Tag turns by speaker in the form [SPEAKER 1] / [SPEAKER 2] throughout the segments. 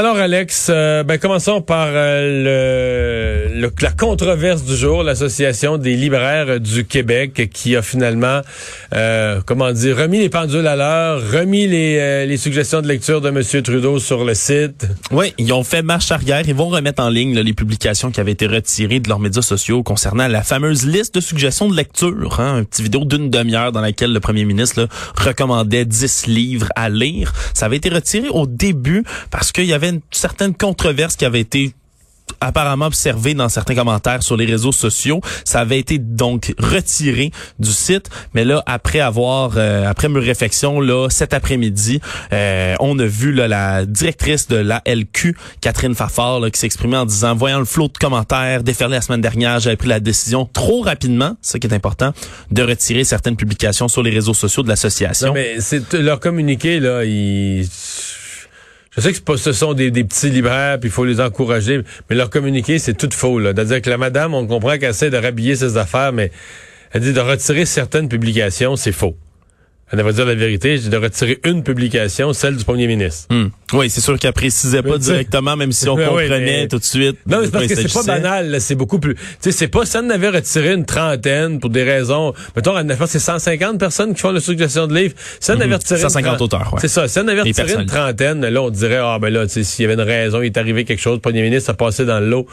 [SPEAKER 1] Alors Alex, euh, ben commençons par euh, le, la controverse du jour, l'association des libraires du Québec qui a finalement, euh, comment dire, remis les pendules à l'heure, remis les, les, suggestions de lecture de M. Trudeau sur le site.
[SPEAKER 2] Oui, ils ont fait marche arrière, ils vont remettre en ligne les publications qui avaient été retirées de leurs médias sociaux concernant la fameuse liste de suggestions de lecture, hein, une petite vidéo d'une demi-heure dans laquelle le premier ministre recommandait 10 livres à lire. Ça avait été retiré au début parce qu'il y avait avait une certaine controverse qui avait été apparemment observé dans certains commentaires sur les réseaux sociaux. Ça avait été donc retiré du site, mais là après avoir euh, après mes réflexions là cet après-midi, euh, on a vu la directrice de la LQ, Catherine Fafard, qui s'exprimait en disant voyant le flot de commentaires déferler la semaine dernière, j'avais pris la décision trop rapidement, ce qui est important, de retirer certaines publications sur les réseaux sociaux de l'association.
[SPEAKER 1] mais c'est leur communiqué là, ils je sais que ce sont des, petits libraires, puis il faut les encourager, mais leur communiquer, c'est tout faux. C'est-à-dire que la madame, on comprend qu'elle essaie de rhabiller ses affaires, mais elle dit de retirer certaines publications, c'est faux. Elle va dire la vérité, de retirer une publication, celle du premier ministre.
[SPEAKER 2] Hmm. Oui, c'est sûr qu'elle précisait pas directement, même si on comprenait tout de suite.
[SPEAKER 1] Non, mais c'est parce que c'est pas banal, c'est beaucoup plus. Tu sais, c'est pas elle en avait retiré une trentaine pour des raisons. Mettons, c'est 150 personnes qui font la suggestion de livres. Si elle en avait retiré
[SPEAKER 2] 150 auteurs,
[SPEAKER 1] C'est ça. Elle en avait retiré une trentaine, là, on dirait, ah ben là, tu sais, s'il y avait une raison, il est arrivé quelque chose, le premier ministre a passé dans le lot.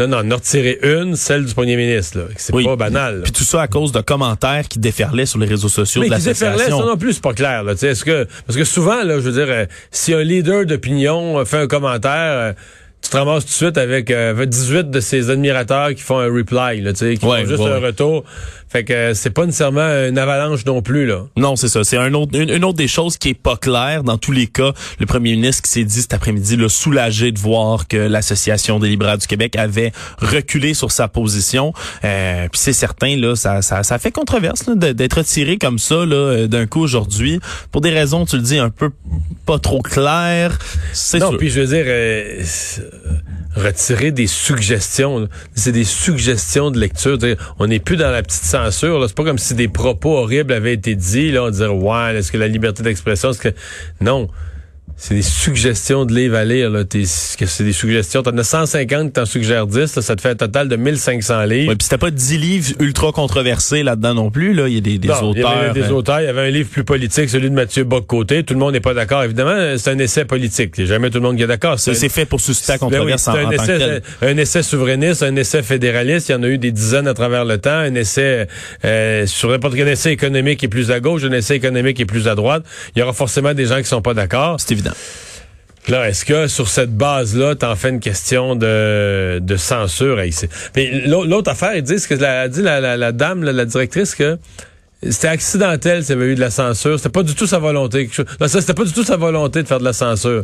[SPEAKER 1] Non, non, en retirer une, celle du premier ministre. C'est pas banal.
[SPEAKER 2] Puis tout ça à cause de commentaires qui déferlaient sur les réseaux sociaux de l'association.
[SPEAKER 1] Mais qui déferlaient, ça non plus, c'est pas clair. Là, est-ce que, parce que souvent, là, je veux dire, euh, si un leader d'opinion euh, fait un commentaire... Euh, tu te ramasses tout de suite avec 18 de ses admirateurs qui font un reply, là, qui font juste un retour. Fait que c'est pas nécessairement une avalanche non plus là.
[SPEAKER 2] Non, c'est ça. C'est un autre, une, autre des choses qui est pas claire dans tous les cas. Le premier ministre qui s'est dit cet après-midi, le soulagé de voir que l'association des libraires du Québec avait reculé sur sa position. Euh, puis c'est certain là, ça, ça, ça fait controverse d'être retiré comme ça là d'un coup aujourd'hui pour des raisons, tu le dis, un peu pas trop claires.
[SPEAKER 1] Non, puis je veux dire. Euh, retirer des suggestions. C'est des suggestions de lecture. On n'est plus dans la petite censure. C'est pas comme si des propos horribles avaient été dits. Là, on dirait ouais, est-ce que la liberté d'expression, est-ce que non c'est des suggestions de livres à lire. Là. c'est des suggestions. T'en as 150, t'en suggères 10. ça te fait un total de 1500 livres.
[SPEAKER 2] Ouais, puis c'était pas 10 livres ultra controversés là-dedans non plus. Là. Il y a des, des auteurs. Il y
[SPEAKER 1] avait des euh, auteurs. Il y avait un livre plus politique, celui de Mathieu Bock-Côté. Tout le monde n'est pas d'accord. Évidemment, c'est un essai politique. Il jamais tout le monde qui est d'accord.
[SPEAKER 2] C'est, fait pour susciter la ben controverse en, un, essai,
[SPEAKER 1] un essai souverainiste, un essai fédéraliste. Il y en a eu des dizaines à travers le temps. Un essai euh, sur n'importe quel essai économique qui est plus à gauche, un essai économique qui est plus à droite. Il y aura forcément des gens qui sont pas d'accord.
[SPEAKER 2] C'est évident.
[SPEAKER 1] Là, est-ce que sur cette base-là, t'en fais une question de, censure? Mais l'autre affaire, ils disent que la, dit la, la, dame, la, directrice, que c'était accidentel s'il y avait eu de la censure. C'était pas du tout sa volonté. Non, ça, c'était pas du tout sa volonté de faire de la censure.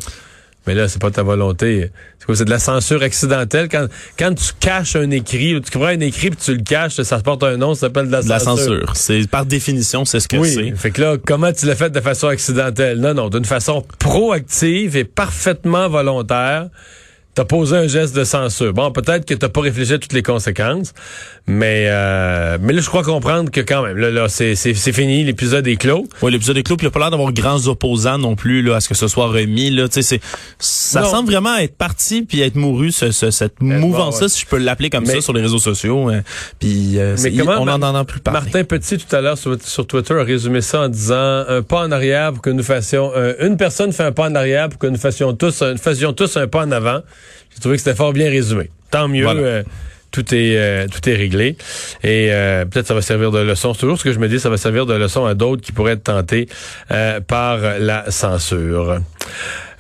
[SPEAKER 1] Mais là, c'est pas ta volonté. C'est quoi? C'est de la censure accidentelle? Quand, quand tu caches un écrit, tu prends un écrit puis tu le caches, ça porte un nom, ça s'appelle de la censure.
[SPEAKER 2] La censure. C'est, par définition, c'est ce que
[SPEAKER 1] oui.
[SPEAKER 2] c'est.
[SPEAKER 1] Fait que là, comment tu l'as fait de façon accidentelle? Non, non, d'une façon proactive et parfaitement volontaire t'as posé un geste de censure. Bon, peut-être que t'as pas réfléchi à toutes les conséquences, mais euh, mais là, je crois comprendre que quand même, là, là c'est, c'est, fini, l'épisode est clos.
[SPEAKER 2] Oui, l'épisode est clos, puis il a pas l'air d'avoir grands opposants non plus là, à ce que ce soit remis. Là, c'est, ça semble vraiment être parti puis être mouru, ce, cette mouvance-là, si je peux l'appeler comme ça, sur les réseaux sociaux. Hein. puis euh, mais comment, on en entend plus parler.
[SPEAKER 1] Martin Petit, tout à l'heure, sur, sur, Twitter, a résumé ça en disant un pas en arrière pour que nous fassions... Euh, une personne fait un pas en arrière pour que nous fassions tous, nous fassions tous un pas en avant. J'ai trouvé que c'était fort bien résumé. Tant mieux. Euh, tout est euh, tout est réglé et euh, peut-être ça va servir de leçon. C'est toujours ce que je me dis, ça va servir de leçon à d'autres qui pourraient être tentés par la censure.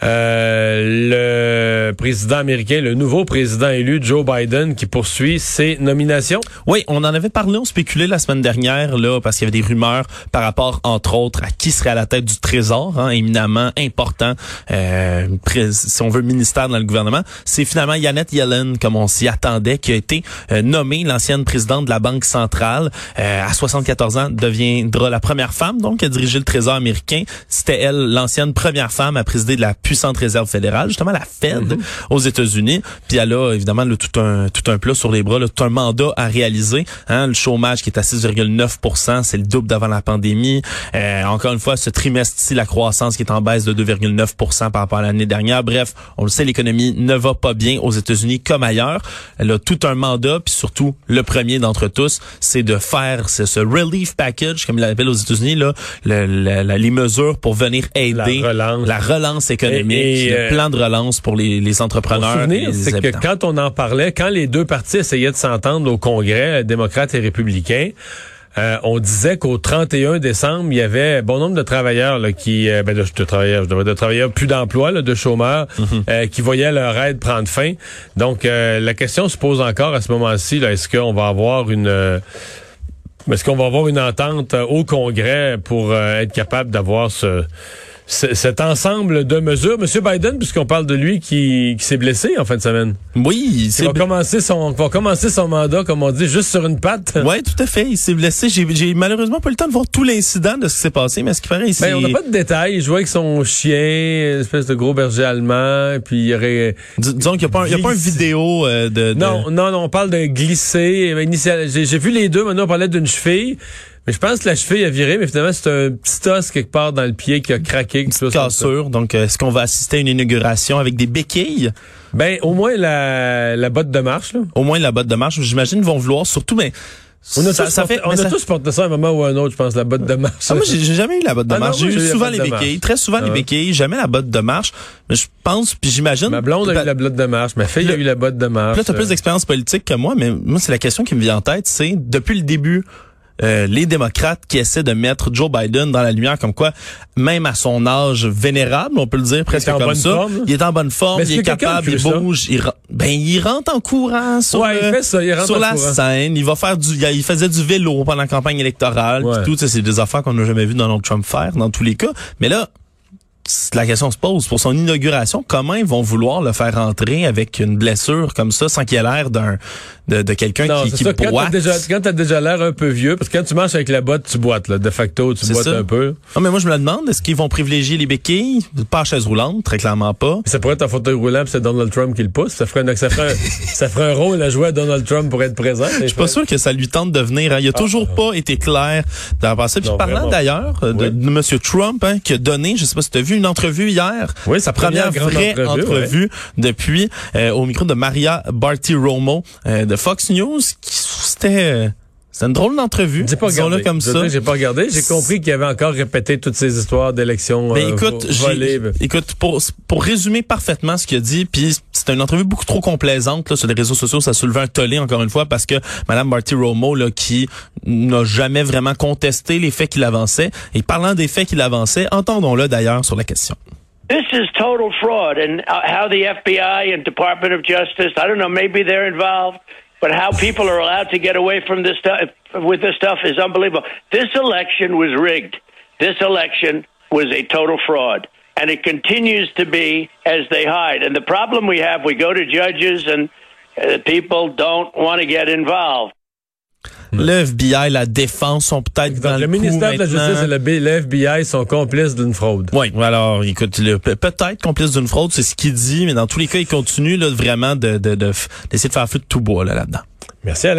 [SPEAKER 1] Euh, le président américain, le nouveau président élu, Joe Biden, qui poursuit ses nominations.
[SPEAKER 2] Oui, on en avait parlé, on spéculait la semaine dernière, là, parce qu'il y avait des rumeurs par rapport, entre autres, à qui serait à la tête du Trésor, hein, éminemment important, euh, si on veut, ministère dans le gouvernement. C'est finalement Yannette Yellen, comme on s'y attendait, qui a été euh, nommée l'ancienne présidente de la Banque centrale. Euh, à 74 ans, deviendra la première femme, donc, à diriger le Trésor américain. C'était elle, l'ancienne première femme à présider de la puissante réserve fédérale, justement la Fed mm-hmm. aux États-Unis. Puis elle a évidemment tout un tout un plat sur les bras, tout un mandat à réaliser. Hein, le chômage qui est à 6,9 c'est le double d'avant la pandémie. Euh, encore une fois, ce trimestre-ci, la croissance qui est en baisse de 2,9 par rapport à l'année dernière. Bref, on le sait, l'économie ne va pas bien aux États-Unis comme ailleurs. Elle a tout un mandat, puis surtout le premier d'entre tous, c'est de faire ce, relief package, comme il l'appelle aux États-Unis, là, les mesures pour venir aider la relance, économique, le euh, plan de relance pour les, les entrepreneurs.
[SPEAKER 1] C'est que quand on en parlait, quand les deux partis essayaient de s'entendre au Congrès, démocrates et républicains, euh, on disait qu'au 31 décembre, il y avait bon nombre de travailleurs là, qui, euh, ben de, de, travailleurs, de, travailleurs plus d'emploi, de chômeurs, mhm. euh, qui voyaient leur aide prendre fin. Donc, la question se pose encore à ce moment-ci. Est-ce qu'on va avoir une est-ce qu'on va avoir une entente au Congrès pour être capable d'avoir ce cet ensemble de mesures. Monsieur Biden, puisqu'on parle de lui qui, s'est blessé en fin de semaine.
[SPEAKER 2] Oui,
[SPEAKER 1] il va commencer son va commencer son mandat, comme on dit, juste sur une patte.
[SPEAKER 2] Oui, tout à fait. Il s'est blessé. J'ai malheureusement pas eu le temps de voir tout l'incident de ce qui s'est passé, mais ce qui paraît ici.
[SPEAKER 1] Ben, on n'a pas de détails. Je vois avec son chien, une espèce de gros berger allemand, puis il y aurait.
[SPEAKER 2] disons qu'il n'y a, pas une vidéo euh, de,
[SPEAKER 1] Non, non, non, on parle de glisser. J'ai vu les deux. Maintenant, on parlait d'une cheville. Mais je pense que la cheville a viré, mais finalement, c'est un petit os quelque part dans le pied qui a craqué. Une
[SPEAKER 2] petite cassure. Donc, euh, est-ce qu'on va assister à une inauguration avec des béquilles?
[SPEAKER 1] Ben, au moins la, la botte de marche. Là.
[SPEAKER 2] Au moins la botte de marche. J'imagine vont vouloir surtout, mais...
[SPEAKER 1] On a, tous, ça, fait, on a tous porté ça à un moment ou à un autre, je pense, la botte de marche.
[SPEAKER 2] Ah, moi, j'ai jamais eu la botte de ah marche. J'ai eu souvent les béquilles, très souvent les ah béquilles, jamais la botte de marche. Mais je pense, puis j'imagine...
[SPEAKER 1] Ma blonde a eu la botte de marche, ma fille a eu la botte de marche.
[SPEAKER 2] Là, tu as plus d'expérience politique que moi, mais moi, c'est la question qui me vient en tête, c'est, depuis le début euh, les démocrates qui essaient de mettre Joe Biden dans la lumière comme quoi, même à son âge vénérable, on peut le dire presque comme ça, il est en bonne forme, il est capable, il bouge, il, ben il rentre en courant sur, sur la scène, il va faire du, il faisait du vélo pendant la campagne électorale, tout, c'est des affaires qu'on n'a jamais vu Donald Trump faire dans tous les cas, mais là la question se pose pour son inauguration, comment ils vont vouloir le faire rentrer avec une blessure comme ça sans qu'il ait l'air d'un de, de quelqu'un qui, qui
[SPEAKER 1] ça,
[SPEAKER 2] boite?
[SPEAKER 1] Quand t'as déjà, l'air un peu vieux, parce que quand tu marches avec la botte, tu boites là, de facto, tu boites un peu.
[SPEAKER 2] Non, mais moi je me demande, est-ce qu'ils vont privilégier les béquilles, pas à chaise roulante, très clairement pas.
[SPEAKER 1] ça pourrait être un fauteuil roulant, c'est Donald Trump qui le pousse. Ça ferait, un, ça ferait, un, ça ferait un rôle à jouer à Donald Trump pour être présent.
[SPEAKER 2] Je suis pas sûr que ça lui tente de venir. Hein. Il a ah. toujours pas été clair dans le passé. Puis parlant d'ailleurs de, de, Monsieur Trump, hein, qui a donné, je sais pas si tu as vu une entrevue hier
[SPEAKER 1] oui,
[SPEAKER 2] sa première, vraie entrevue, depuis euh, au micro de Maria Bartiromo euh, de Fox News. C'était euh, c'est une drôle d'entrevue.
[SPEAKER 1] J'ai pas regardé. comme ça. J'ai pas regardé. J'ai compris qu'il avait encore répété toutes ces histoires d'élections
[SPEAKER 2] Mais écoute, écoute, pour, pour résumer parfaitement ce qu'il a dit, puis c'est une entrevue beaucoup trop complaisante là, sur les réseaux sociaux. Ça soulevait un tollé encore une fois parce que Madame Marty Romo, là, qui n'a jamais vraiment contesté les faits qu'il avançait, et parlant des faits qu'il avançait, entendons-le d'ailleurs sur la question.
[SPEAKER 3] This is total fraud, and uh, how the FBI and Department of Justice, I don't know, maybe they're involved, but how people are allowed to get away from this stuff with this stuff is unbelievable. This election was rigged. This election was a total fraud, and it continues to be as they hide. And the problem we have, we go to judges, and uh, people don't want to get involved.
[SPEAKER 2] Le FBI, la défense sont peut-être dans le,
[SPEAKER 1] le ministère de la Justice et le, FBI sont complices d'une fraude.
[SPEAKER 2] Oui, alors écoute, peut-être complices d'une fraude, c'est ce qu'il dit, mais dans tous les cas, il continue là, vraiment de d'essayer de, de, faire feu de tout bois là, là-dedans.
[SPEAKER 1] Merci.